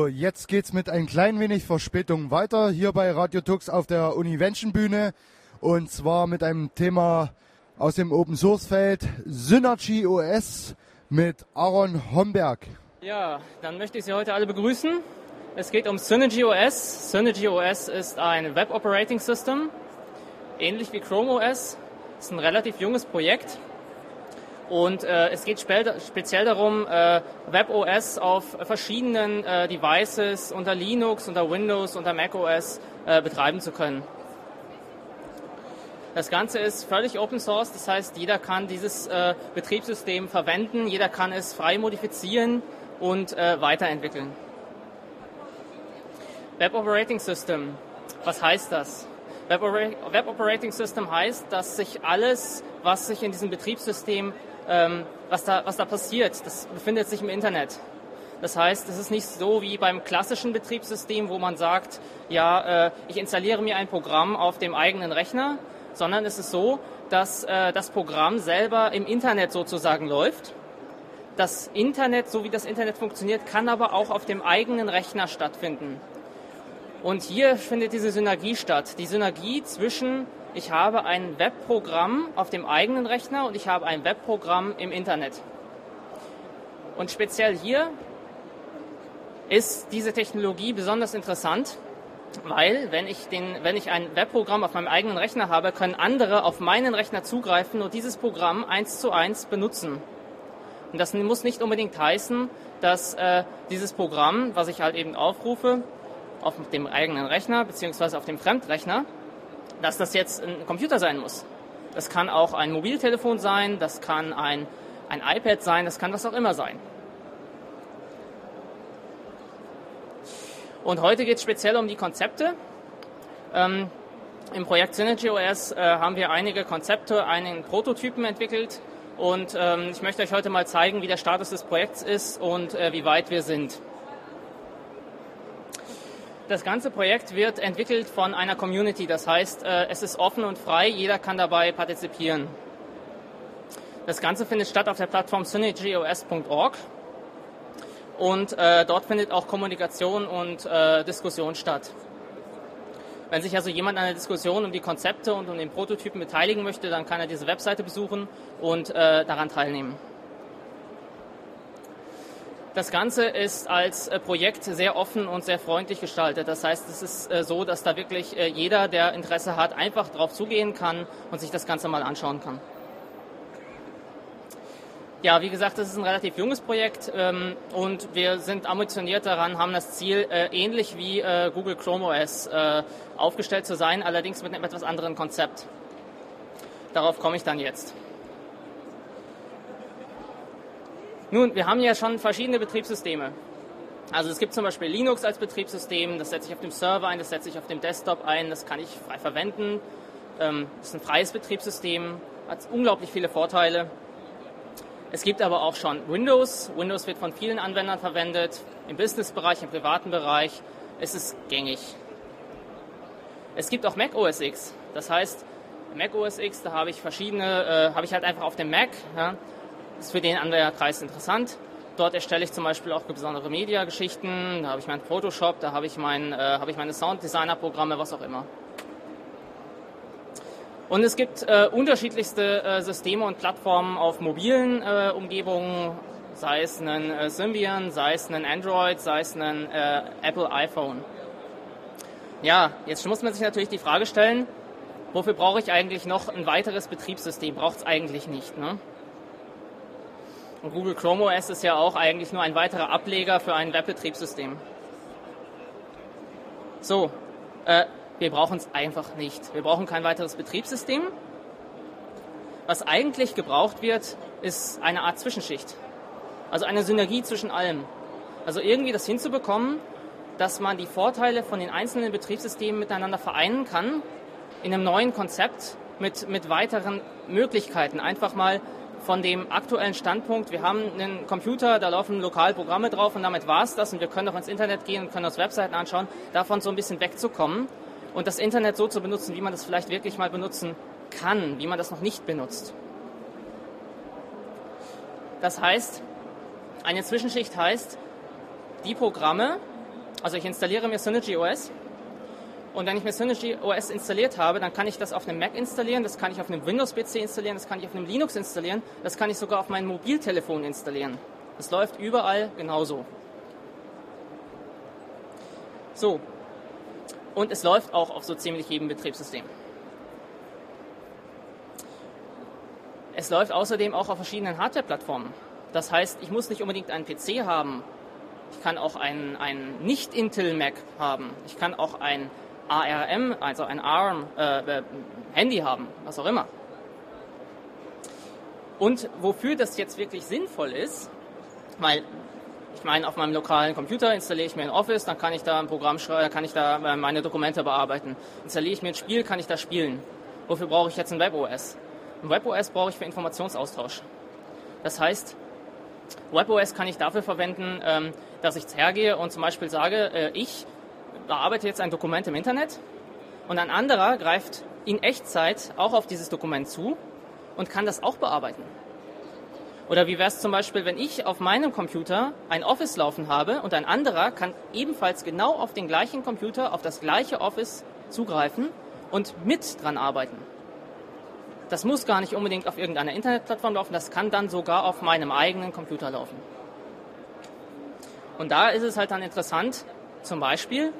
So, jetzt geht's mit ein klein wenig Verspätung weiter hier bei Radio Tux auf der Univention Bühne und zwar mit einem Thema aus dem Open Source Feld Synergy OS mit Aaron Homberg. Ja, dann möchte ich Sie heute alle begrüßen. Es geht um Synergy OS. Synergy OS ist ein Web Operating System, ähnlich wie Chrome OS. Es ist ein relativ junges Projekt und äh, es geht speziell darum, äh, WebOS auf verschiedenen äh, Devices unter Linux, unter Windows, unter macOS äh, betreiben zu können. Das Ganze ist völlig Open Source, das heißt, jeder kann dieses äh, Betriebssystem verwenden, jeder kann es frei modifizieren und äh, weiterentwickeln. Web Operating System, was heißt das? Web, Web, Operating System heißt, dass sich alles, was sich in diesem Betriebssystem, ähm, was, da, was da passiert, das befindet sich im Internet. Das heißt, es ist nicht so wie beim klassischen Betriebssystem, wo man sagt, ja, äh, ich installiere mir ein Programm auf dem eigenen Rechner, sondern es ist so, dass äh, das Programm selber im Internet sozusagen läuft. Das Internet, so wie das Internet funktioniert, kann aber auch auf dem eigenen Rechner stattfinden. Und hier findet diese Synergie statt. Die Synergie zwischen, ich habe ein Webprogramm auf dem eigenen Rechner und ich habe ein Webprogramm im Internet. Und speziell hier ist diese Technologie besonders interessant, weil wenn ich, den, wenn ich ein Webprogramm auf meinem eigenen Rechner habe, können andere auf meinen Rechner zugreifen und dieses Programm eins zu eins benutzen. Und das muss nicht unbedingt heißen, dass äh, dieses Programm, was ich halt eben aufrufe, auf dem eigenen Rechner beziehungsweise auf dem Fremdrechner, dass das jetzt ein Computer sein muss. Das kann auch ein Mobiltelefon sein, das kann ein, ein iPad sein, das kann was auch immer sein. Und heute geht es speziell um die Konzepte. Ähm, Im Projekt SynergyOS äh, haben wir einige Konzepte, einige Prototypen entwickelt und ähm, ich möchte euch heute mal zeigen, wie der Status des Projekts ist und äh, wie weit wir sind. Das ganze Projekt wird entwickelt von einer Community, das heißt, äh, es ist offen und frei, jeder kann dabei partizipieren. Das Ganze findet statt auf der Plattform synergyos.org und äh, dort findet auch Kommunikation und äh, Diskussion statt. Wenn sich also jemand an der Diskussion um die Konzepte und um den Prototypen beteiligen möchte, dann kann er diese Webseite besuchen und daran teilnehmen. Das Ganze ist als äh, Projekt sehr offen und sehr freundlich gestaltet. Das heißt, es ist äh, so, dass da wirklich äh, jeder, der Interesse hat, einfach drauf zugehen kann und sich das Ganze mal anschauen kann. Ja, wie gesagt, das ist ein relativ junges Projekt ähm, und wir sind ambitioniert daran, haben das Ziel, äh, ähnlich wie äh, Google Chrome OS äh, aufgestellt zu sein, allerdings mit einem etwas anderen Konzept. Darauf komme ich dann jetzt. Nun, wir haben ja schon verschiedene Betriebssysteme. Also es gibt zum Beispiel Linux als Betriebssystem, das setze ich auf dem Server ein, das setze ich auf dem Desktop ein, das kann ich frei verwenden. Ähm, das ist ein freies Betriebssystem, hat unglaublich viele Vorteile. Es gibt aber auch schon Windows. Windows wird von vielen Anwendern verwendet, im Businessbereich, im privaten Bereich. Es ist gängig. Es gibt auch Mac OS X. Das heißt, Mac OS X, da habe ich verschiedene, äh, habe ich halt einfach auf dem Mac. Ja. Ist für den Anwenderkreis interessant. Dort erstelle ich zum Beispiel auch besondere Media-Geschichten. Da habe ich meinen Photoshop, da habe ich, mein, äh, habe ich meine Sounddesigner-Programme, was auch immer. Und es gibt äh, unterschiedlichste äh, Systeme und Plattformen auf mobilen äh, Umgebungen, sei es ein äh, Symbian, sei es ein Android, sei es ein äh, Apple iPhone. Ja, jetzt muss man sich natürlich die Frage stellen, wofür brauche ich eigentlich noch ein weiteres Betriebssystem? Braucht es eigentlich nicht. Ne? Und Google Chrome OS ist ja auch eigentlich nur ein weiterer Ableger für ein Webbetriebssystem. So, äh, wir brauchen es einfach nicht. Wir brauchen kein weiteres Betriebssystem. Was eigentlich gebraucht wird, ist eine Art Zwischenschicht. Also eine Synergie zwischen allem. Also irgendwie das hinzubekommen, dass man die Vorteile von den einzelnen Betriebssystemen miteinander vereinen kann in einem neuen Konzept mit, mit weiteren Möglichkeiten. Einfach mal von dem aktuellen Standpunkt, wir haben einen Computer, da laufen lokal Programme drauf und damit war es das und wir können auch ins Internet gehen und können uns Webseiten anschauen, davon so ein bisschen wegzukommen und das Internet so zu benutzen, wie man das vielleicht wirklich mal benutzen kann, wie man das noch nicht benutzt. Das heißt, eine Zwischenschicht heißt, die Programme, Also ich installiere mir Synergy OS und wenn ich mir Synergy OS installiert habe, dann kann ich das auf einem Mac installieren, das kann ich auf einem Windows-PC installieren, das kann ich auf einem Linux installieren, das kann ich sogar auf meinem Mobiltelefon installieren. Das läuft überall genauso. So. Und es läuft auch auf so ziemlich jedem Betriebssystem. Es läuft außerdem auch auf verschiedenen Hardware-Plattformen. Das heißt, ich muss nicht unbedingt einen PC haben. Ich kann auch einen, einen Nicht-Intel-Mac haben. Ich kann auch ein ARM, also ein ARM-Handy äh, haben, was auch immer. Und wofür das jetzt wirklich sinnvoll ist, weil ich meine, auf meinem lokalen Computer installiere ich mir ein Office, dann kann ich da ein Programm schreiben, kann ich da äh, meine Dokumente bearbeiten. Installiere ich mir ein Spiel, kann ich da spielen. Wofür brauche ich jetzt ein WebOS? Ein WebOS brauche ich für Informationsaustausch. Das heißt, WebOS kann ich dafür verwenden, ähm, dass ich hergehe und zum Beispiel sage, äh, ich bearbeite jetzt ein Dokument im Internet und ein anderer greift in Echtzeit auch auf dieses Dokument zu und kann das auch bearbeiten. Oder wie wäre es zum Beispiel, wenn ich auf meinem Computer ein Office laufen habe und ein anderer kann ebenfalls genau auf den gleichen Computer, auf das gleiche Office zugreifen und mit dran arbeiten. Das muss gar nicht unbedingt auf irgendeiner Internetplattform laufen, das kann dann sogar auf meinem eigenen Computer laufen. Und da ist es halt dann interessant, zum Beispiel,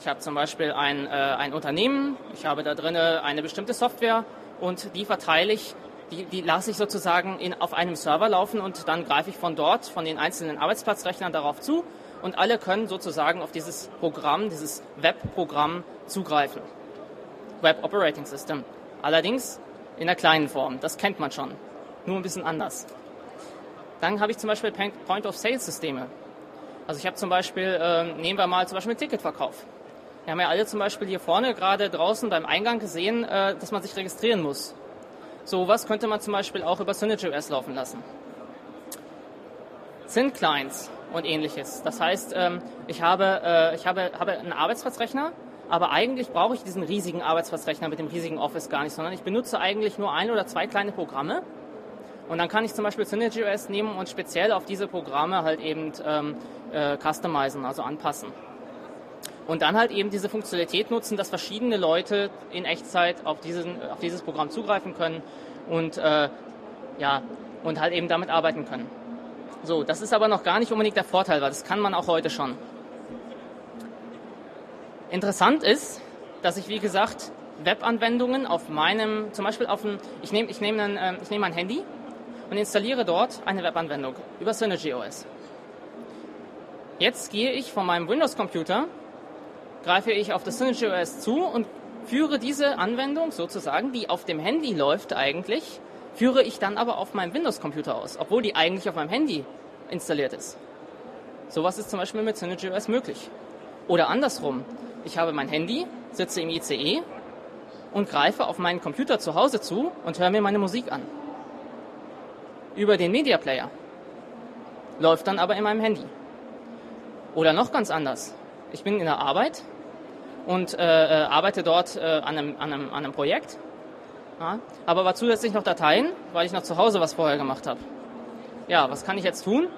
ich habe zum Beispiel ein, äh, ein Unternehmen, ich habe da drin eine bestimmte Software und die verteile ich die, die lasse ich sozusagen in, auf einem Server laufen und dann greife ich von dort, von den einzelnen Arbeitsplatzrechnern darauf zu und alle können sozusagen auf dieses Programm, dieses Webprogramm zugreifen. Web Operating System. Allerdings in der kleinen Form, das kennt man schon, nur ein bisschen anders. Dann habe ich zum Beispiel Point-of-Sale-Systeme. Also ich habe zum Beispiel, äh, nehmen wir mal zum Beispiel Ticketverkauf. Wir haben ja alle zum Beispiel hier vorne gerade draußen beim Eingang gesehen, äh, dass man sich registrieren muss. Sowas könnte man zum Beispiel auch über SynergyOS laufen lassen. Syn-Clients und ähnliches. Das heißt, ähm, ich, habe, äh, ich habe, habe einen Arbeitsplatzrechner, aber eigentlich brauche ich diesen riesigen Arbeitsplatzrechner mit dem riesigen Office gar nicht, sondern ich benutze eigentlich nur ein oder zwei kleine Programme. Und dann kann ich zum Beispiel SynergyOS nehmen und speziell auf diese Programme halt eben ähm, äh, customizen, also anpassen. Und dann halt eben diese Funktionalität nutzen, dass verschiedene Leute in Echtzeit auf, diesen, auf dieses Programm zugreifen können und, äh, ja, und halt eben damit arbeiten können. So, das ist aber noch gar nicht unbedingt der Vorteil, weil das kann man auch heute schon. Interessant ist, dass ich, wie gesagt, Webanwendungen auf meinem, zum Beispiel auf ein, ich nehme ich nehm ein, äh, ich nehm ein Handy und installiere dort eine Webanwendung über Synergy OS. Jetzt gehe ich von meinem Windows-Computer greife ich auf das Synergy OS zu und führe diese Anwendung sozusagen, die auf dem Handy läuft eigentlich, führe ich dann aber auf meinem Windows-Computer aus, obwohl die eigentlich auf meinem Handy installiert ist. Sowas ist zum Beispiel mit Synergy OS möglich. Oder andersrum, ich habe mein Handy, sitze im ICE und greife auf meinen Computer zu Hause zu und höre mir meine Musik an. Über den Media Player. Läuft dann aber in meinem Handy. Oder noch ganz anders. Ich bin in der Arbeit und äh, äh, arbeite dort äh, an, einem, an, einem, an einem Projekt. Ja, aber war zusätzlich noch Dateien, weil ich noch zu Hause was vorher gemacht habe. Ja, was kann ich jetzt tun?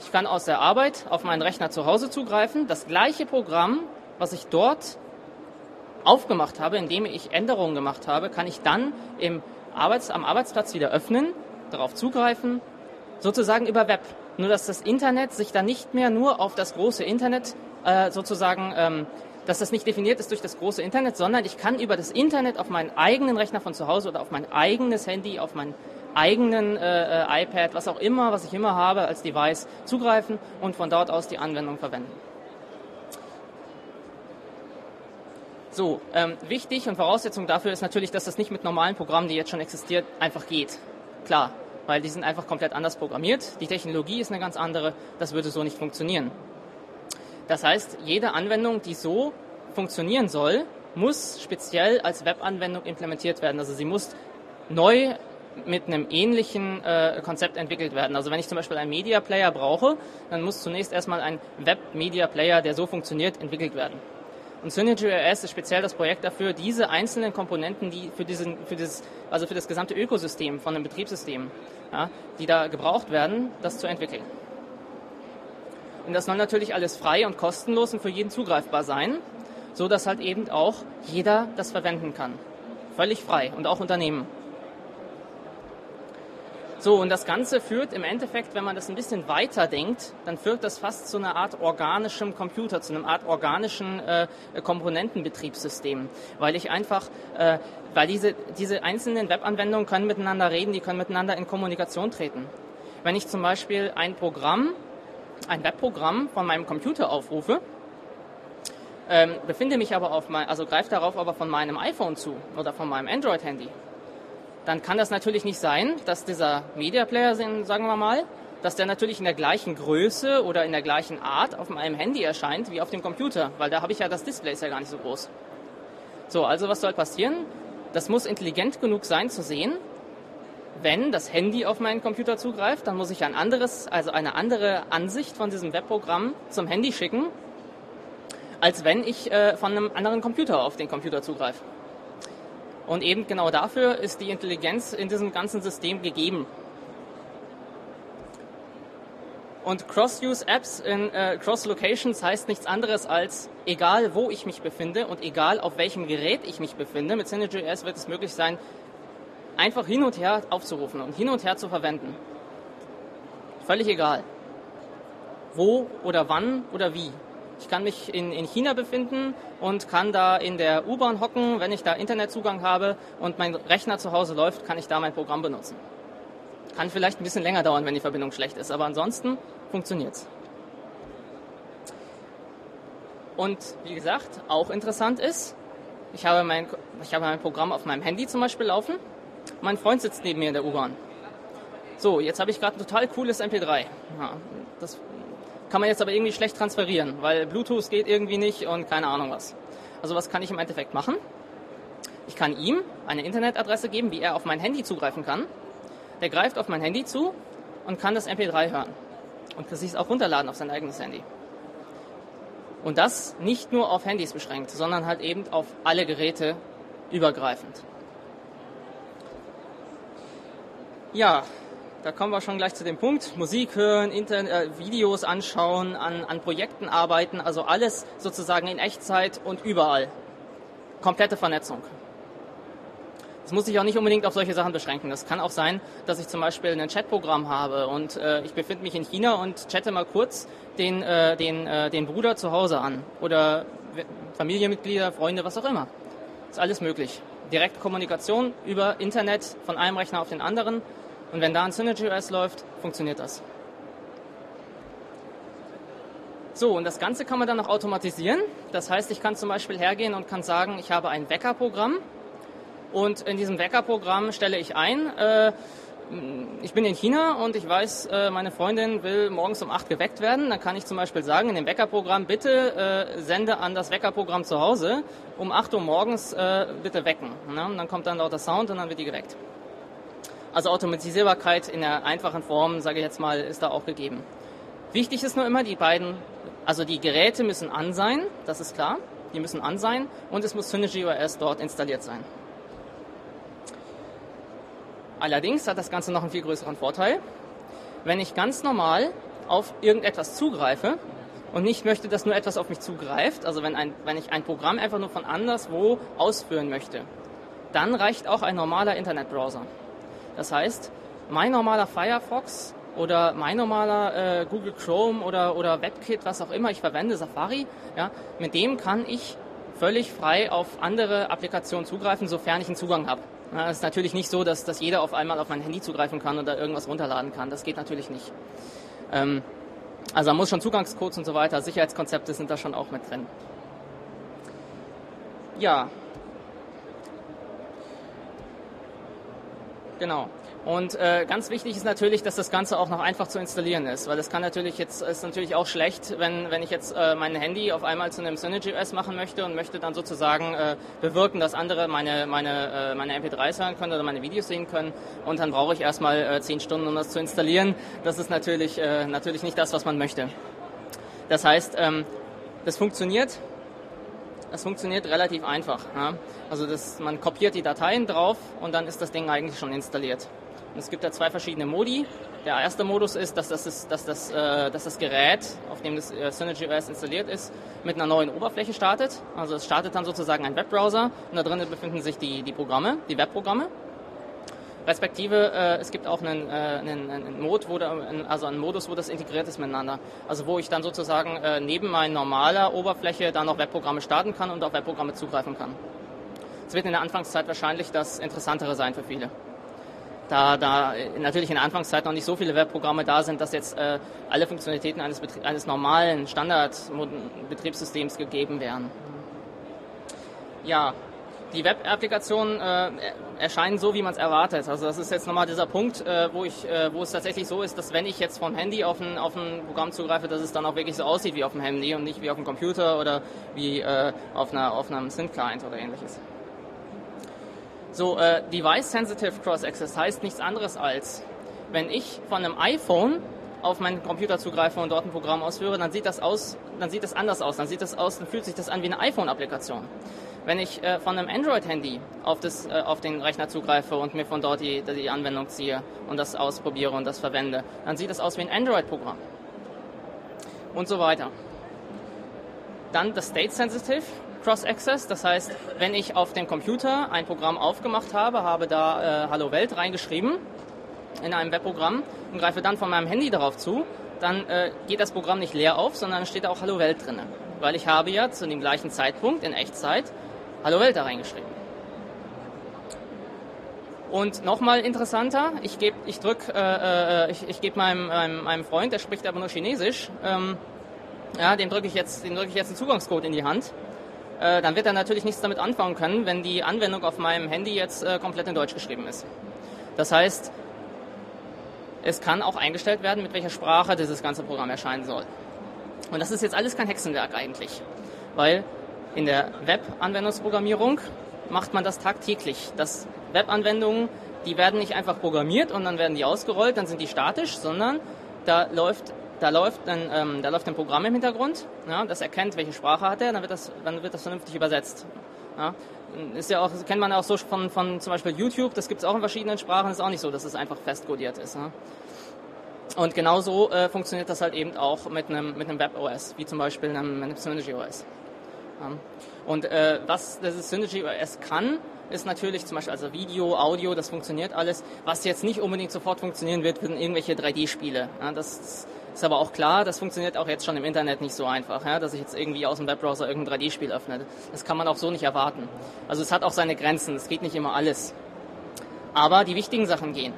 Ich kann aus der Arbeit auf meinen Rechner zu Hause zugreifen, das gleiche Programm, was ich dort aufgemacht habe, indem ich Änderungen gemacht habe, kann ich dann im Arbeits-, am Arbeitsplatz wieder öffnen, darauf zugreifen, sozusagen über Web. Nur dass das Internet sich dann nicht mehr nur auf das große Internet äh, sozusagen ähm, dass das nicht definiert ist durch das große Internet, sondern ich kann über das Internet auf meinen eigenen Rechner von zu Hause oder auf mein eigenes Handy, auf meinen eigenen äh, äh, iPad, was auch immer, was ich immer habe als Device, zugreifen und von dort aus die Anwendung verwenden. So, ähm, wichtig und Voraussetzung dafür ist natürlich, dass das nicht mit normalen Programmen, die jetzt schon existieren, einfach geht. Klar, weil die sind einfach komplett anders programmiert. Die Technologie ist eine ganz andere. Das würde so nicht funktionieren. Das heißt, jede Anwendung, die so funktionieren soll, muss speziell als Webanwendung implementiert werden. Also sie muss neu mit einem ähnlichen äh, Konzept entwickelt werden. Also wenn ich zum Beispiel einen Media Player brauche, dann muss zunächst erstmal ein Web Media Player, der so funktioniert, entwickelt werden. Und SynergyOS ist speziell das Projekt dafür, diese einzelnen Komponenten, die für diesen, für dieses, also für das gesamte Ökosystem von einem Betriebssystem, ja, die da gebraucht werden, das zu entwickeln. Und das soll natürlich alles frei und kostenlos und für jeden zugreifbar sein, so dass halt eben auch jeder das verwenden kann. Völlig frei und auch Unternehmen. So, und das Ganze führt im Endeffekt, wenn man das ein bisschen weiter denkt, dann führt das fast zu einer Art organischem Computer, zu einer Art organischen äh, Komponentenbetriebssystem, weil ich einfach, äh, weil diese, diese einzelnen Webanwendungen können miteinander reden, die können miteinander in Kommunikation treten. Wenn ich zum Beispiel ein Programm, ein Webprogramm von meinem Computer aufrufe, ähm, befinde mich aber auf mein, also greife darauf aber von meinem iPhone zu oder von meinem Android-Handy, dann kann das natürlich nicht sein, dass dieser Media Player, sagen wir mal, dass der natürlich in der gleichen Größe oder in der gleichen Art auf meinem Handy erscheint wie auf dem Computer, weil da habe ich ja das Display ist ja gar nicht so groß. So, also was soll passieren? Das muss intelligent genug sein zu sehen, wenn das Handy auf meinen Computer zugreift, dann muss ich ein anderes, also eine andere Ansicht von diesem Webprogramm zum Handy schicken, als wenn ich äh, von einem anderen Computer auf den Computer zugreife. Und eben genau dafür ist die Intelligenz in diesem ganzen System gegeben. Und Cross-Use-Apps in äh, Cross-Locations heißt nichts anderes als, egal wo ich mich befinde und egal auf welchem Gerät ich mich befinde, mit Synergy.js wird es möglich sein, einfach hin und her aufzurufen und hin und her zu verwenden. Völlig egal. Wo oder wann oder wie. Ich kann mich in, in China befinden und kann da in der U-Bahn hocken. Wenn ich da Internetzugang habe und mein Rechner zu Hause läuft, kann ich da mein Programm benutzen. Kann vielleicht ein bisschen länger dauern, wenn die Verbindung schlecht ist, aber ansonsten funktioniert's. Und wie gesagt, auch interessant ist, ich habe, mein, ich habe mein Programm auf meinem Handy zum Beispiel laufen. Mein Freund sitzt neben mir in der U-Bahn. So, jetzt habe ich gerade ein total cooles MP3. Ja, das kann man jetzt aber irgendwie schlecht transferieren, weil Bluetooth geht irgendwie nicht und keine Ahnung was. Also was kann ich im Endeffekt machen? Ich kann ihm eine Internetadresse geben, wie er auf mein Handy zugreifen kann. Der greift auf mein Handy zu und kann das MP3 hören. Und kann sich auch runterladen auf sein eigenes Handy. Und das nicht nur auf Handys beschränkt, sondern halt eben auf alle Geräte übergreifend. Ja, da kommen wir schon gleich zu dem Punkt. Musik hören, Internet, äh, Videos anschauen, an, an Projekten arbeiten, also alles sozusagen in Echtzeit und überall. Komplette Vernetzung. Das muss sich auch nicht unbedingt auf solche Sachen beschränken. Das kann auch sein, dass ich zum Beispiel ein Chatprogramm habe und äh, ich befinde mich in China und chatte mal kurz den, äh, den, äh, den Bruder zu Hause an oder Familienmitglieder, Freunde, was auch immer. Ist alles möglich. Direkte Kommunikation über Internet von einem Rechner auf den anderen und wenn da ein SynergyOS läuft, funktioniert das. So, und das Ganze kann man dann noch automatisieren. Das heißt, ich kann zum Beispiel hergehen und kann sagen, ich habe ein Wecker-Programm und in diesem Wecker-Programm stelle ich ein, äh, ich bin in China und ich weiß, äh, meine Freundin will morgens um 8 geweckt werden. Dann kann ich zum Beispiel sagen, in dem Weckerprogramm, bitte äh, sende an das Weckerprogramm zu Hause um 8 Uhr morgens äh, bitte wecken. Ne? Und dann kommt dann lauter Sound und dann wird die geweckt. Also Automatisierbarkeit in der einfachen Form, sage ich jetzt mal, ist da auch gegeben. Wichtig ist nur immer, die beiden, also die Geräte müssen an sein, das ist klar, die müssen an sein und es muss Synergy OS dort installiert sein. Allerdings hat das Ganze noch einen viel größeren Vorteil. Wenn ich ganz normal auf irgendetwas zugreife und nicht möchte, dass nur etwas auf mich zugreift, also wenn, ein, wenn ich ein Programm einfach nur von anderswo ausführen möchte, dann reicht auch ein normaler Internetbrowser. Das heißt, mein normaler Firefox oder mein normaler äh, Google Chrome oder, oder WebKit, was auch immer ich verwende, Safari, ja, mit dem kann ich völlig frei auf andere Applikationen zugreifen, sofern ich einen Zugang habe. Es ist natürlich nicht so, dass, dass jeder auf einmal auf mein Handy zugreifen kann oder irgendwas runterladen kann. Das geht natürlich nicht. Ähm, also man muss schon Zugangscodes und so weiter, Sicherheitskonzepte sind da schon auch mit drin. Ja, Genau. Und äh, ganz wichtig ist natürlich, dass das Ganze auch noch einfach zu installieren ist, weil das kann natürlich jetzt ist natürlich auch schlecht, wenn wenn ich jetzt äh, mein Handy auf einmal zu einem Synergy OS machen möchte und möchte dann sozusagen äh, bewirken, dass andere meine meine äh, meine MP3s hören können oder meine Videos sehen können und dann brauche ich erstmal äh, zehn Stunden, um das zu installieren. Das ist natürlich äh, natürlich nicht das, was man möchte. Das heißt, ähm, das funktioniert es funktioniert relativ einfach. Ja? Also das, man kopiert die Dateien drauf und dann ist das Ding eigentlich schon installiert. Und es gibt da zwei verschiedene Modi. Der erste Modus ist, dass das, dass das, äh, dass das Gerät, auf dem das äh, Synergy OS installiert ist, mit einer neuen Oberfläche startet. Also es startet dann sozusagen ein Webbrowser und da drinnen befinden sich die, die Programme, die Webprogramme. Respektive, äh, es gibt auch einen, äh, einen, einen Mode, wo da, also einen Modus, wo das integriert ist miteinander. Also wo ich dann sozusagen äh, neben meiner normaler Oberfläche dann noch Webprogramme starten kann und auf Webprogramme zugreifen kann. Es wird in der Anfangszeit wahrscheinlich das Interessantere sein für viele. Da, da natürlich in der Anfangszeit noch nicht so viele Webprogramme da sind, dass jetzt äh, alle Funktionalitäten eines, eines normalen Standard-Betriebssystems gegeben wären. Ja, die Web-Applikationen äh, erscheinen so, wie man es erwartet. Also das ist jetzt nochmal dieser Punkt, äh, wo, ich, äh, wo es tatsächlich so ist, dass wenn ich jetzt vom Handy auf ein, auf ein Programm zugreife, dass es dann auch wirklich so aussieht wie auf dem Handy und nicht wie auf dem Computer oder wie äh, auf, einer, auf einem Sync-Client oder ähnliches. So, äh, Device-Sensitive Cross-Access heißt nichts anderes als, wenn ich von einem iPhone auf meinen Computer zugreife und dort ein Programm ausführe, dann sieht das aus, dann sieht das anders aus, dann sieht das aus, dann fühlt sich das an wie eine iPhone-Applikation. Wenn ich äh, von einem Android-Handy auf, äh, auf den Rechner zugreife und mir von dort die, die Anwendung ziehe und das ausprobiere und das verwende, dann sieht das aus wie ein Android-Programm. Und so weiter. Dann das State-Sensitive Cross-Access, das heißt, wenn ich auf dem Computer ein Programm aufgemacht habe, habe da äh, Hallo Welt reingeschrieben in einem Webprogramm und greife dann von meinem Handy darauf zu, dann äh, geht das Programm nicht leer auf, sondern steht auch Hallo Welt drin. Weil ich habe ja zu dem gleichen Zeitpunkt in Echtzeit Hallo Welt da reingeschrieben. Und nochmal interessanter, ich gebe, ich drück, äh, äh, ich, ich gebe meinem, meinem, meinem Freund, der spricht aber nur Chinesisch, ähm, ja, dem drücke ich jetzt, dem drücke ich jetzt einen Zugangscode in die Hand. Äh, dann wird er natürlich nichts damit anfangen können, wenn die Anwendung auf meinem Handy jetzt äh, komplett in Deutsch geschrieben ist. Das heißt, es kann auch eingestellt werden, mit welcher Sprache dieses ganze Programm erscheinen soll. Und das ist jetzt alles kein Hexenwerk eigentlich, weil in der Web-Anwendungsprogrammierung macht man das tagtäglich. Das Web-Anwendungen, die werden nicht einfach programmiert und dann werden die ausgerollt, dann sind die statisch, sondern da läuft da läuft ein, ähm, da läuft ein Programm im Hintergrund, ja, das erkennt, welche Sprache hat er, dann wird das, dann wird das vernünftig übersetzt. Ja. Ist ja auch, kennt man auch so von, von zum Beispiel YouTube, das gibt es auch in verschiedenen Sprachen, ist auch nicht so, dass es einfach festkodiert ist. Ja. Und genauso äh, funktioniert das halt eben auch mit einem, mit Web-OS, wie zum Beispiel einem, einem Synology OS. Und äh, was das Synergy OS kann, ist natürlich zum Beispiel also Video, Audio, das funktioniert alles. Was jetzt nicht unbedingt sofort funktionieren wird, sind irgendwelche 3D-Spiele. Ja, das ist aber auch klar, das funktioniert auch jetzt schon im Internet nicht so einfach, ja, dass ich jetzt irgendwie aus dem Webbrowser irgendein 3D-Spiel öffne. Das kann man auch so nicht erwarten. Also es hat auch seine Grenzen, es geht nicht immer alles. Aber die wichtigen Sachen gehen.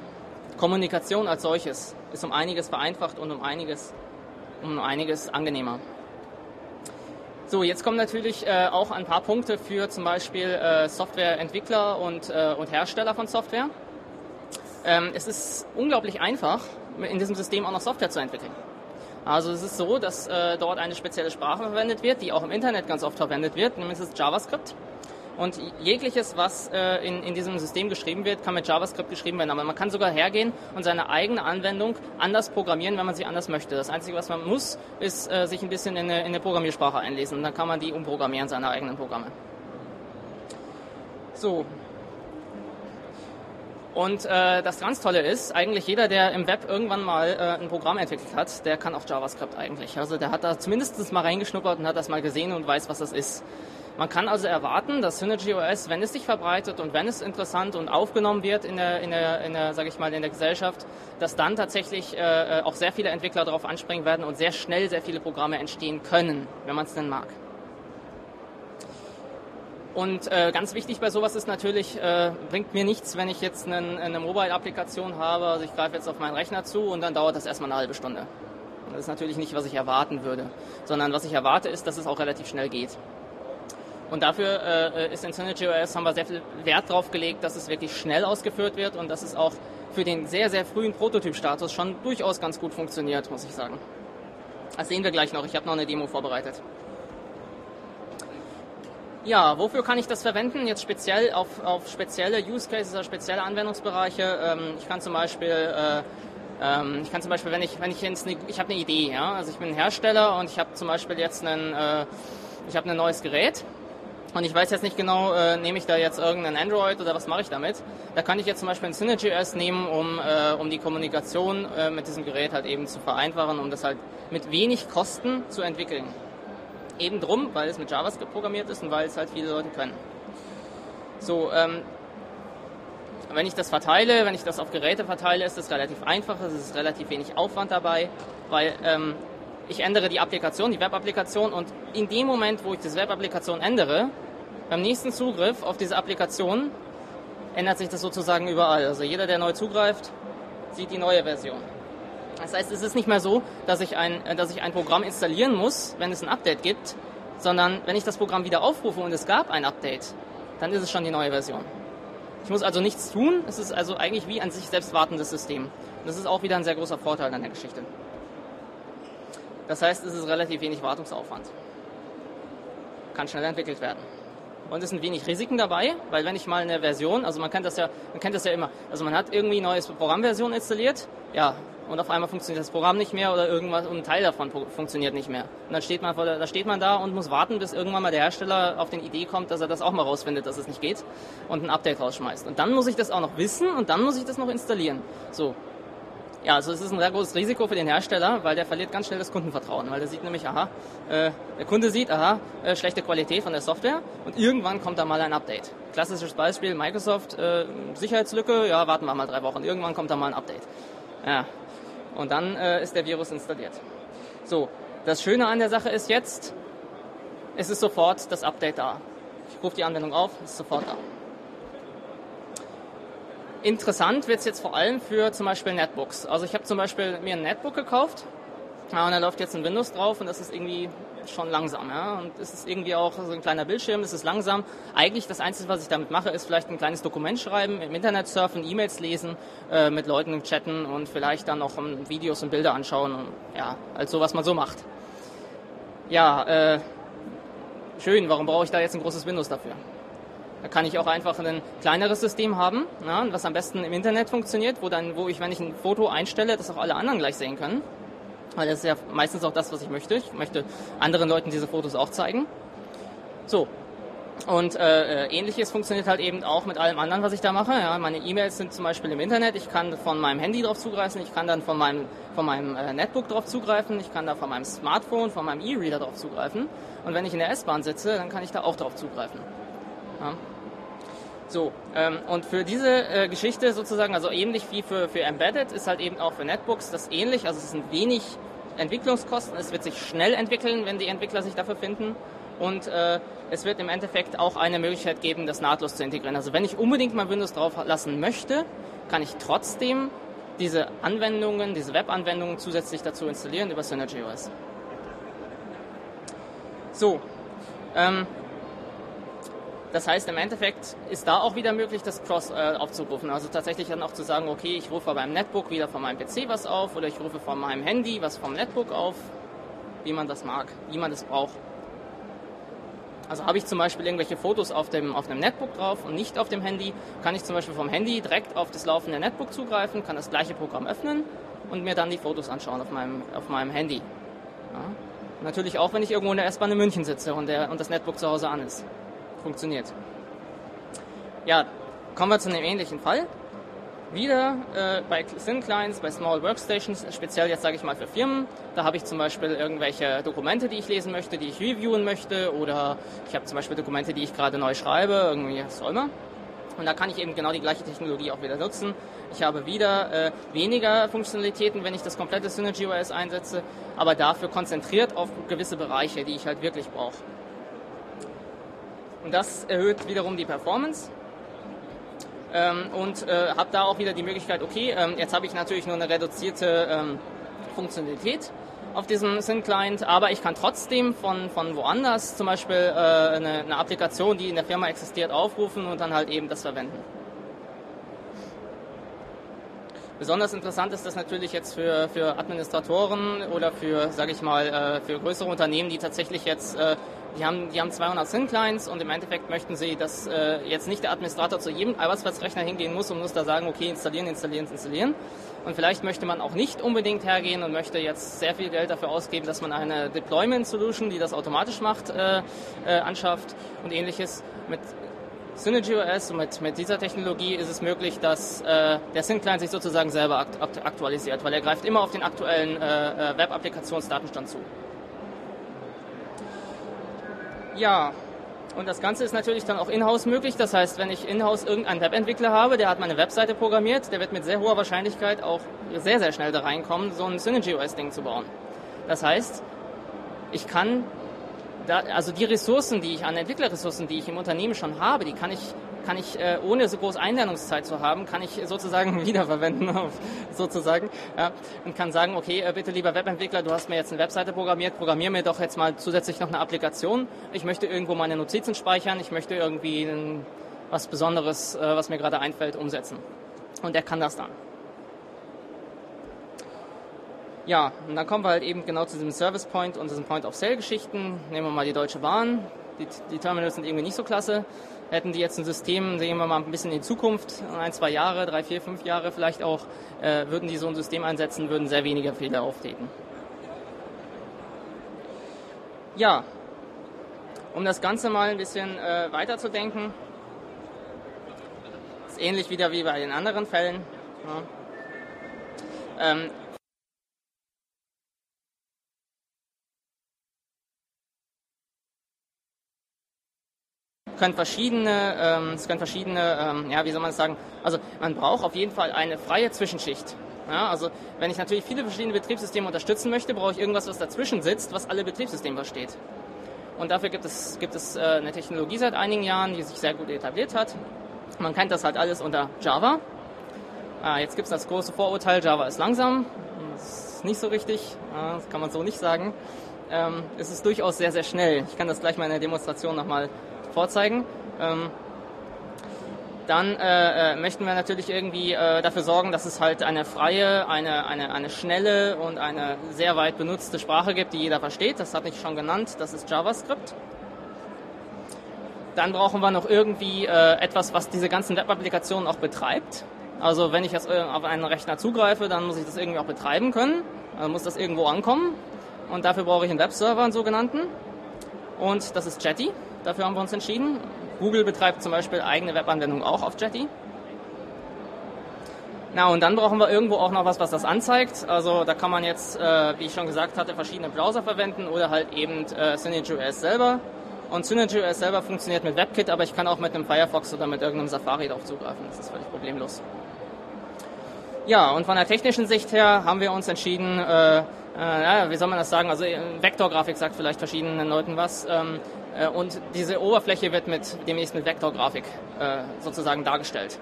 Kommunikation als solches ist um einiges vereinfacht und um einiges, um einiges angenehmer. So, jetzt kommen natürlich äh, auch ein paar Punkte für zum Beispiel äh, Softwareentwickler und, äh, und Hersteller von Software. Ähm, es ist unglaublich einfach, in diesem System auch noch Software zu entwickeln. Also es ist so, dass äh, dort eine spezielle Sprache verwendet wird, die auch im Internet ganz oft verwendet wird, nämlich das JavaScript. Und jegliches, was äh, in, in diesem System geschrieben wird, kann mit JavaScript geschrieben werden. Aber man kann sogar hergehen und seine eigene Anwendung anders programmieren, wenn man sie anders möchte. Das Einzige, was man muss, ist äh, sich ein bisschen in eine, in eine Programmiersprache einlesen. Und dann kann man die umprogrammieren, seine eigenen Programme. So, und äh, das ganz Tolle ist, eigentlich jeder, der im Web irgendwann mal äh, ein Programm entwickelt hat, der kann auch JavaScript eigentlich. Also der hat da zumindest mal reingeschnuppert und hat das mal gesehen und weiß, was das ist. Man kann also erwarten, dass Synergy OS, wenn es sich verbreitet und wenn es interessant und aufgenommen wird in der, in der, in der sag ich mal, in der Gesellschaft, dass dann tatsächlich äh, auch sehr viele Entwickler darauf anspringen werden und sehr schnell sehr viele Programme entstehen können, wenn man es denn mag. Und äh, ganz wichtig bei sowas ist natürlich, äh, bringt mir nichts, wenn ich jetzt einen, eine Mobile-Applikation habe, also ich greife jetzt auf meinen Rechner zu und dann dauert das erstmal eine halbe Stunde. Das ist natürlich nicht, was ich erwarten würde, sondern was ich erwarte ist, dass es auch relativ schnell geht. Und dafür äh, ist in SynergyOS haben wir sehr viel Wert darauf gelegt, dass es wirklich schnell ausgeführt wird und dass es auch für den sehr, sehr frühen Prototyp-Status schon durchaus ganz gut funktioniert, muss ich sagen. Das sehen wir gleich noch. Ich habe noch eine Demo vorbereitet. Ja, wofür kann ich das verwenden? Jetzt speziell auf, auf spezielle Use Cases oder spezielle Anwendungsbereiche. Ähm, ich kann zum Beispiel äh, ähm, ich kann zum Beispiel, wenn ich, wenn ich jetzt eine, ich habe eine Idee, ja, also ich bin ein Hersteller und ich habe zum Beispiel jetzt einen, äh, ich habe ein neues Gerät und ich weiß jetzt nicht genau, äh, nehme ich da jetzt irgendein Android oder was mache ich damit. Da kann ich jetzt zum Beispiel ein SynergyOS nehmen, um, äh, um die Kommunikation äh, mit diesem Gerät halt eben zu vereinfachen, um das halt mit wenig Kosten zu entwickeln. Eben drum, weil es mit JavaScript programmiert ist und weil es halt viele Leute können. So, ähm, wenn ich das verteile, wenn ich das auf Geräte verteile, ist das relativ einfach, es ist relativ wenig Aufwand dabei, weil ähm, ich ändere die Applikation, die Web-Applikation und in dem Moment, wo ich diese Web-Applikation ändere, beim nächsten Zugriff auf diese Applikation ändert sich das sozusagen überall. Also jeder, der neu zugreift, sieht die neue Version. Das heißt, es ist nicht mehr so, dass ich ein, dass ich ein Programm installieren muss, wenn es ein Update gibt, sondern wenn ich das Programm wieder aufrufe und es gab ein Update, dann ist es schon die neue Version. Ich muss also nichts tun, es ist also eigentlich wie ein sich selbst wartendes System. Und das ist auch wieder ein sehr großer Vorteil an der Geschichte. Das heißt, es ist relativ wenig Wartungsaufwand. Kann schnell entwickelt werden und es sind wenig Risiken dabei, weil wenn ich mal eine Version, also man kennt das ja, man kennt das ja immer, also man hat irgendwie eine neue Programmversion installiert, ja, und auf einmal funktioniert das Programm nicht mehr oder irgendwas und ein Teil davon funktioniert nicht mehr. Und dann steht man vor der, da steht man da und muss warten, bis irgendwann mal der Hersteller auf den Idee kommt, dass er das auch mal rausfindet, dass es nicht geht und ein Update rausschmeißt. Und dann muss ich das auch noch wissen und dann muss ich das noch installieren. So, ja, also es ist ein sehr großes Risiko für den Hersteller, weil der verliert ganz schnell das Kundenvertrauen, weil der sieht nämlich, aha, äh, der Kunde sieht, aha, äh, schlechte Qualität von der Software und irgendwann kommt da mal ein Update. Klassisches Beispiel, Microsoft, äh, Sicherheitslücke, ja, warten wir mal drei Wochen, irgendwann kommt da mal ein Update. Ja, und dann äh, ist der Virus installiert. So, das Schöne an der Sache ist jetzt, es ist sofort das Update da. Ich rufe die Anwendung auf, es ist sofort da. Interessant wird es jetzt vor allem für zum Beispiel Netbooks. Also ich habe zum Beispiel mir ein Netbook gekauft und da läuft jetzt ein Windows drauf und das ist irgendwie schon langsam. Ja? Und es ist irgendwie auch so ein kleiner Bildschirm, es ist langsam. Eigentlich das Einzige, was ich damit mache, ist vielleicht ein kleines Dokument schreiben, im Internet surfen, E-Mails lesen, äh, mit Leuten chatten und vielleicht dann noch um, Videos und Bilder anschauen. Und, ja, also was man so macht. Ja, äh, schön, warum brauche ich da jetzt ein großes Windows dafür? Da kann ich auch einfach ein kleineres System haben, ja, was am besten im Internet funktioniert, wo dann, wo ich, wenn ich ein Foto einstelle, das auch alle anderen gleich sehen können. Weil das ist ja meistens auch das, was ich möchte. Ich möchte anderen Leuten diese Fotos auch zeigen. So. Und äh, äh ähnliches funktioniert halt eben auch mit allem anderen, was ich da mache. Ja, meine E-Mails sind zum Beispiel im Internet. Ich kann von meinem Handy drauf zugreifen. Ich kann dann von meinem, von meinem äh, Netbook drauf zugreifen. Ich kann da von meinem Smartphone, von meinem E-Reader drauf zugreifen. Und wenn ich in der S-Bahn sitze, dann kann ich da auch drauf zugreifen. Ja. So, ähm, und für diese äh, Geschichte sozusagen, also ähnlich wie für, für Embedded, ist halt eben auch für Netbooks das ähnlich. Also es sind wenig Entwicklungskosten, es wird sich schnell entwickeln, wenn die Entwickler sich dafür finden. Und äh, es wird im Endeffekt auch eine Möglichkeit geben, das nahtlos zu integrieren. Also wenn ich unbedingt mal Windows drauf lassen möchte, kann ich trotzdem diese Anwendungen, diese Web-Anwendungen zusätzlich dazu installieren über SynergyOS. So, ähm, das heißt, im Endeffekt ist da auch wieder möglich, das Cross äh, aufzurufen. Also tatsächlich dann auch zu sagen, okay, ich rufe beim Netbook wieder von meinem PC was auf oder ich rufe von meinem Handy was vom Netbook auf, wie man das mag, wie man das braucht. Also habe ich zum Beispiel irgendwelche Fotos auf dem, auf dem Netbook drauf und nicht auf dem Handy, kann ich zum Beispiel vom Handy direkt auf das laufende Netbook zugreifen, kann das gleiche Programm öffnen und mir dann die Fotos anschauen auf meinem, auf meinem Handy. Ja. Natürlich auch, wenn ich irgendwo in der S-Bahn in München sitze und, der, und das Netbook zu Hause an ist funktioniert. Ja, kommen wir zu einem ähnlichen Fall. Wieder äh, bei Thin Clients, bei Small Workstations, speziell jetzt sage ich mal für Firmen. Da habe ich zum Beispiel irgendwelche Dokumente, die ich lesen möchte, die ich reviewen möchte oder ich habe zum Beispiel Dokumente, die ich gerade neu schreibe, irgendwie was auch immer. Und da kann ich eben genau die gleiche Technologie auch wieder nutzen. Ich habe wieder äh, weniger Funktionalitäten, wenn ich das komplette Synergy OS einsetze, aber dafür konzentriert auf gewisse Bereiche, die ich halt wirklich brauche. Und das erhöht wiederum die Performance. Ähm, und äh, habe da auch wieder die Möglichkeit, okay, ähm, jetzt habe ich natürlich nur eine reduzierte ähm, Funktionalität auf diesem Syn-Client, aber ich kann trotzdem von, von woanders zum Beispiel äh, eine, eine Applikation, die in der Firma existiert, aufrufen und dann halt eben das verwenden. Besonders interessant ist das natürlich jetzt für, für Administratoren oder für, sage ich mal, äh, für größere Unternehmen, die tatsächlich jetzt, äh, die haben, die haben 200 Thin-Clients und im Endeffekt möchten sie, dass äh, jetzt nicht der Administrator zu jedem Arbeitsplatzrechner hingehen muss und muss da sagen, okay, installieren, installieren, installieren. Und vielleicht möchte man auch nicht unbedingt hergehen und möchte jetzt sehr viel Geld dafür ausgeben, dass man eine Deployment Solution, die das automatisch macht, äh, äh, anschafft und ähnliches. Mit SynergyOS und mit, mit dieser Technologie ist es möglich, dass äh, der Syn-Client sich sozusagen selber akt aktualisiert, weil er greift immer auf den aktuellen äh, äh, Web-Applikationsdatenstand zu. Ja, und das Ganze ist natürlich dann auch in-house möglich. Das heißt, wenn ich in-house irgendeinen Webentwickler habe, der hat meine Webseite programmiert, der wird mit sehr hoher Wahrscheinlichkeit auch sehr, sehr schnell da reinkommen, so ein SynergyOS-Ding zu bauen. Das heißt, ich kann da, also die Ressourcen, die ich an Entwicklerressourcen, die ich im Unternehmen schon habe, die kann ich kann ich äh, ohne so große Einlernungszeit zu haben, kann ich sozusagen wiederverwenden, sozusagen, ja, und kann sagen, okay, äh, bitte lieber Webentwickler, du hast mir jetzt eine Webseite programmiert, programmier mir doch jetzt mal zusätzlich noch eine Applikation. Ich möchte irgendwo meine Notizen speichern, ich möchte irgendwie was Besonderes, äh, was mir gerade einfällt, umsetzen. Und der kann das dann. Ja, und dann kommen wir halt eben genau zu diesem Service Point und diesen Point of Sale Geschichten. Nehmen wir mal die Deutsche Bahn. Die, die Terminals sind irgendwie nicht so klasse. Hätten die jetzt ein System, sehen wir mal ein bisschen in die Zukunft, ein, zwei Jahre, drei, vier, fünf Jahre vielleicht auch, äh, würden die so ein System einsetzen, würden sehr wenige Fehler auftreten. Ja, um das Ganze mal ein bisschen äh, weiterzudenken, ist ähnlich wieder wie bei den anderen Fällen. Ja. Ähm, können verschiedene, ähm, es können verschiedene, ähm, ja, wie soll man das sagen, also man braucht auf jeden Fall eine freie Zwischenschicht. Ja, also wenn ich natürlich viele verschiedene Betriebssysteme unterstützen möchte, brauche ich irgendwas, was dazwischen sitzt, was alle Betriebssysteme versteht. Und dafür gibt es, gibt es äh, eine Technologie seit einigen Jahren, die sich sehr gut etabliert hat. Man kennt das halt alles unter Java. Äh, jetzt gibt es das große Vorurteil, Java ist langsam. Das ist nicht so richtig, das kann man so nicht sagen. Ähm, es ist durchaus sehr, sehr schnell. Ich kann das gleich mal in der Demonstration nochmal vorzeigen. Ähm, dann äh, äh, möchten wir natürlich irgendwie äh, dafür sorgen, dass es halt eine freie, eine, eine, eine schnelle und eine sehr weit benutzte Sprache gibt, die jeder versteht. Das hatte ich schon genannt, das ist JavaScript. Dann brauchen wir noch irgendwie äh, etwas, was diese ganzen Web-Applikationen auch betreibt. Also wenn ich jetzt äh, auf einen Rechner zugreife, dann muss ich das irgendwie auch betreiben können. Also muss das irgendwo ankommen. Und dafür brauche ich einen Webserver, einen sogenannten. Und das ist Jetty. Dafür haben wir uns entschieden. Google betreibt zum Beispiel eigene Webanwendungen auch auf Jetty. Na, und dann brauchen wir irgendwo auch noch was, was das anzeigt. Also da kann man jetzt, äh, wie ich schon gesagt hatte, verschiedene Browser verwenden oder halt eben äh, SynergyOS selber. Und SynergyOS selber funktioniert mit WebKit, aber ich kann auch mit einem Firefox oder mit irgendeinem Safari darauf zugreifen. Das ist völlig problemlos. Ja, und von der technischen Sicht her haben wir uns entschieden, äh, äh, wie soll man das sagen, also äh, Vektorgrafik sagt vielleicht verschiedenen Leuten was. Ähm, äh, und diese Oberfläche wird mit demnächst mit Vektorgrafik äh, sozusagen dargestellt.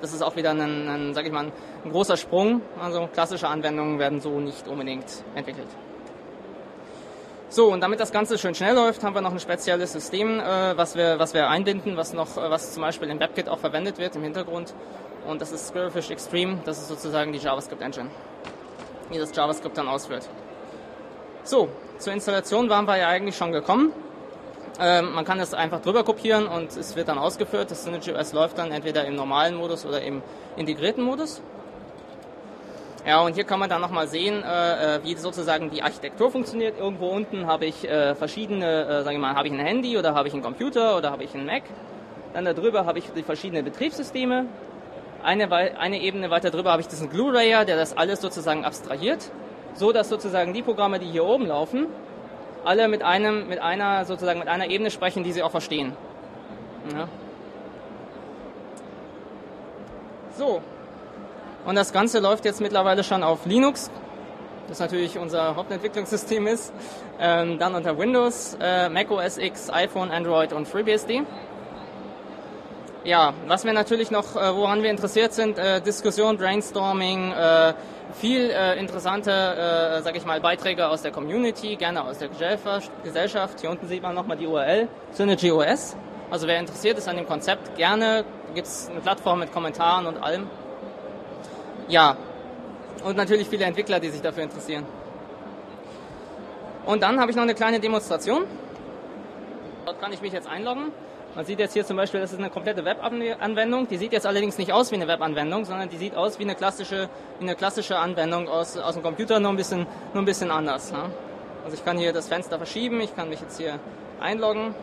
Das ist auch wieder ein, ein, sag ich mal, ein großer Sprung. Also klassische Anwendungen werden so nicht unbedingt entwickelt. So, und damit das Ganze schön schnell läuft, haben wir noch ein spezielles System, äh, was, wir, was wir einbinden, was, noch, was zum Beispiel im WebKit auch verwendet wird im Hintergrund. Und das ist Squirrelfish Extreme, das ist sozusagen die JavaScript Engine, die das JavaScript dann ausführt. So, zur Installation waren wir ja eigentlich schon gekommen. Ähm, man kann es einfach drüber kopieren und es wird dann ausgeführt. Das SynergyOS läuft dann entweder im normalen Modus oder im integrierten Modus. Ja, und hier kann man dann nochmal sehen, äh, äh, wie sozusagen die Architektur funktioniert. Irgendwo unten habe ich äh, verschiedene, äh, sage ich mal, habe ich ein Handy oder habe ich einen Computer oder habe ich einen Mac. Dann darüber habe ich die verschiedenen Betriebssysteme. Eine, eine Ebene weiter drüber habe ich diesen Glue-Layer, der das alles sozusagen abstrahiert, so dass sozusagen die Programme, die hier oben laufen, alle mit einem, mit einer, sozusagen mit einer Ebene sprechen, die sie auch verstehen. Ja. So. Und das Ganze läuft jetzt mittlerweile schon auf Linux, das natürlich unser Hauptentwicklungssystem ist. Ähm, dann unter Windows, äh, Mac OS X, iPhone, Android und FreeBSD. Ja, was wir natürlich noch, äh, woran wir interessiert sind, äh, Diskussion, Brainstorming, äh, viel äh, interessante, äh, sage ich mal, Beiträge aus der Community, gerne aus der Gesellschaft. Hier unten sieht man nochmal die URL, Synergy OS. Also wer interessiert ist an dem Konzept, gerne. Gibt es eine Plattform mit Kommentaren und allem. Ja, und natürlich viele Entwickler, die sich dafür interessieren. Und dann habe ich noch eine kleine Demonstration. Dort kann ich mich jetzt einloggen. Man sieht jetzt hier zum Beispiel, das ist eine komplette Webanwendung. Die sieht jetzt allerdings nicht aus wie eine Webanwendung, sondern die sieht aus wie eine klassische, wie eine klassische Anwendung aus, aus dem Computer, nur ein bisschen, nur ein bisschen anders. Ne? Also ich kann hier das Fenster verschieben, ich kann mich jetzt hier einloggen.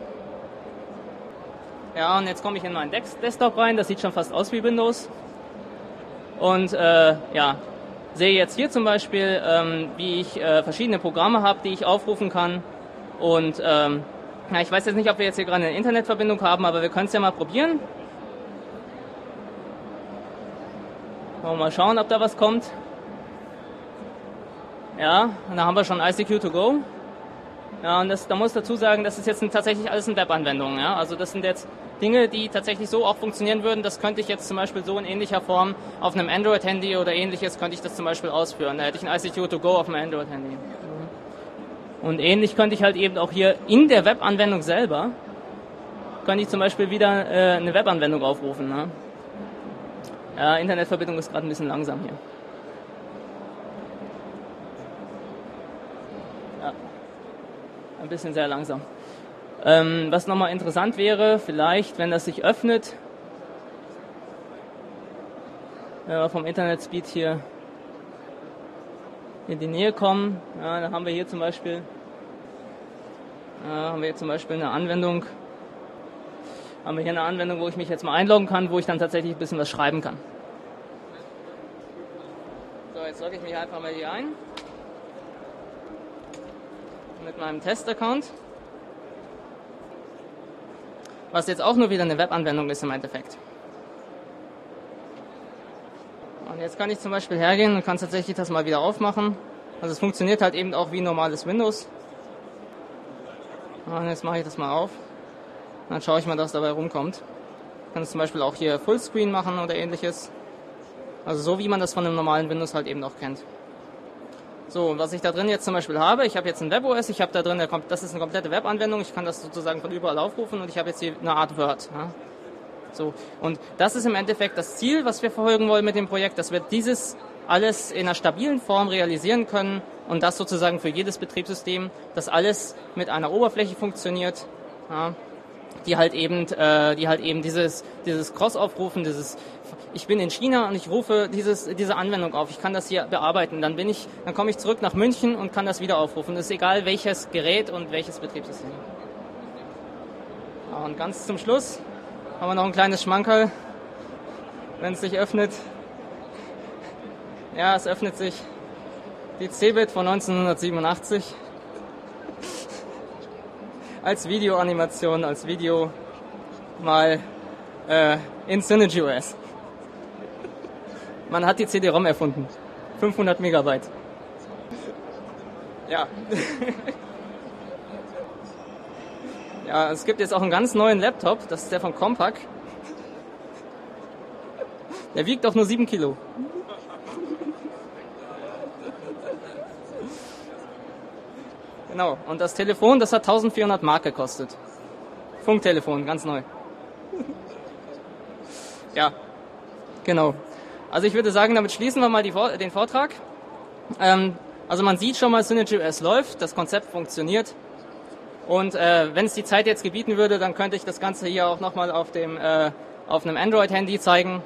Ja, und jetzt komme ich in meinen Desktop rein, das sieht schon fast aus wie Windows. Und äh, ja, sehe jetzt hier zum Beispiel, ähm, wie ich äh, verschiedene Programme habe, die ich aufrufen kann. Und ähm, ja, ich weiß jetzt nicht, ob wir jetzt hier gerade eine Internetverbindung haben, aber wir können es ja mal probieren. Mal schauen, ob da was kommt. Ja, und da haben wir schon ICQ to go. Ja, und das, da muss ich dazu sagen, das ist jetzt ein, tatsächlich alles eine Webanwendung. Ja? Also das sind jetzt Dinge, die tatsächlich so auch funktionieren würden. Das könnte ich jetzt zum Beispiel so in ähnlicher Form auf einem Android-Handy oder ähnliches könnte ich das zum Beispiel ausführen. Da hätte ich ein ICQ to go auf einem Android-Handy. Und ähnlich könnte ich halt eben auch hier in der Webanwendung selber, könnte ich zum Beispiel wieder äh, eine Webanwendung aufrufen. Ne? Ja, Internetverbindung ist gerade ein bisschen langsam hier. Ja, ein bisschen sehr langsam. Ähm, was nochmal interessant wäre, vielleicht, wenn das sich öffnet, wenn wir vom Internetspeed hier in die Nähe kommen. Ja, da haben wir hier zum Beispiel, ja, haben wir hier zum Beispiel eine Anwendung, haben wir hier eine Anwendung, wo ich mich jetzt mal einloggen kann, wo ich dann tatsächlich ein bisschen was schreiben kann. So, jetzt logge ich mich einfach mal hier ein. Mit meinem Test-Account. Was jetzt auch nur wieder eine Webanwendung ist im Endeffekt. Und jetzt kann ich zum Beispiel hergehen und kann tatsächlich das mal wieder aufmachen. Also es funktioniert halt eben auch wie normales Windows. Und jetzt mache ich das mal auf. Dann schaue ich mal, was dabei rumkommt. Ich kann es zum Beispiel auch hier Fullscreen machen oder ähnliches. Also so wie man das von einem normalen Windows halt eben auch kennt. So, was ich da drin jetzt zum Beispiel habe, ich habe jetzt ein WebOS, ich habe da drin, das ist eine komplette Webanwendung, ich kann das sozusagen von überall aufrufen und ich habe jetzt hier eine Art Word. So. Und das ist im Endeffekt das Ziel, was wir verfolgen wollen mit dem Projekt, dass wir dieses alles in einer stabilen Form realisieren können und das sozusagen für jedes Betriebssystem, dass alles mit einer Oberfläche funktioniert, ja, die halt eben, äh, die halt eben dieses, dieses Cross-Aufrufen, dieses ich bin in China und ich rufe dieses, diese Anwendung auf, ich kann das hier bearbeiten, dann bin ich, dann komme ich zurück nach München und kann das wieder aufrufen. Das ist egal welches Gerät und welches Betriebssystem. Und ganz zum Schluss haben wir noch ein kleines Schmankerl, wenn es sich öffnet. Ja, es öffnet sich die CeBIT von 1987 als Videoanimation, als Video mal äh, in Synergy OS. Man hat die CD-ROM erfunden. 500 Megabyte. Ja. Ja, es gibt jetzt auch einen ganz neuen Laptop, das ist der von Compaq. Der wiegt auch nur 7 Kilo. Genau, und das Telefon, das hat 1400 Mark gekostet. Funktelefon, ganz neu. ja, genau. Also ich würde sagen, damit schließen wir mal die, den Vortrag. Ähm, also man sieht schon mal, SynergyOS läuft, das Konzept funktioniert. Und äh, wenn es die Zeit jetzt gebieten würde, dann könnte ich das Ganze hier auch nochmal auf, äh, auf einem Android-Handy zeigen.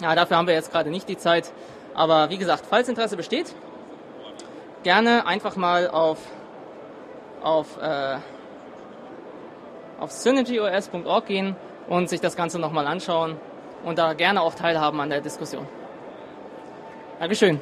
Ja, dafür haben wir jetzt gerade nicht die Zeit. Aber wie gesagt, falls Interesse besteht, gerne einfach mal auf, auf, äh, auf synergyos.org gehen und sich das Ganze nochmal anschauen und da gerne auch teilhaben an der Diskussion. Dankeschön.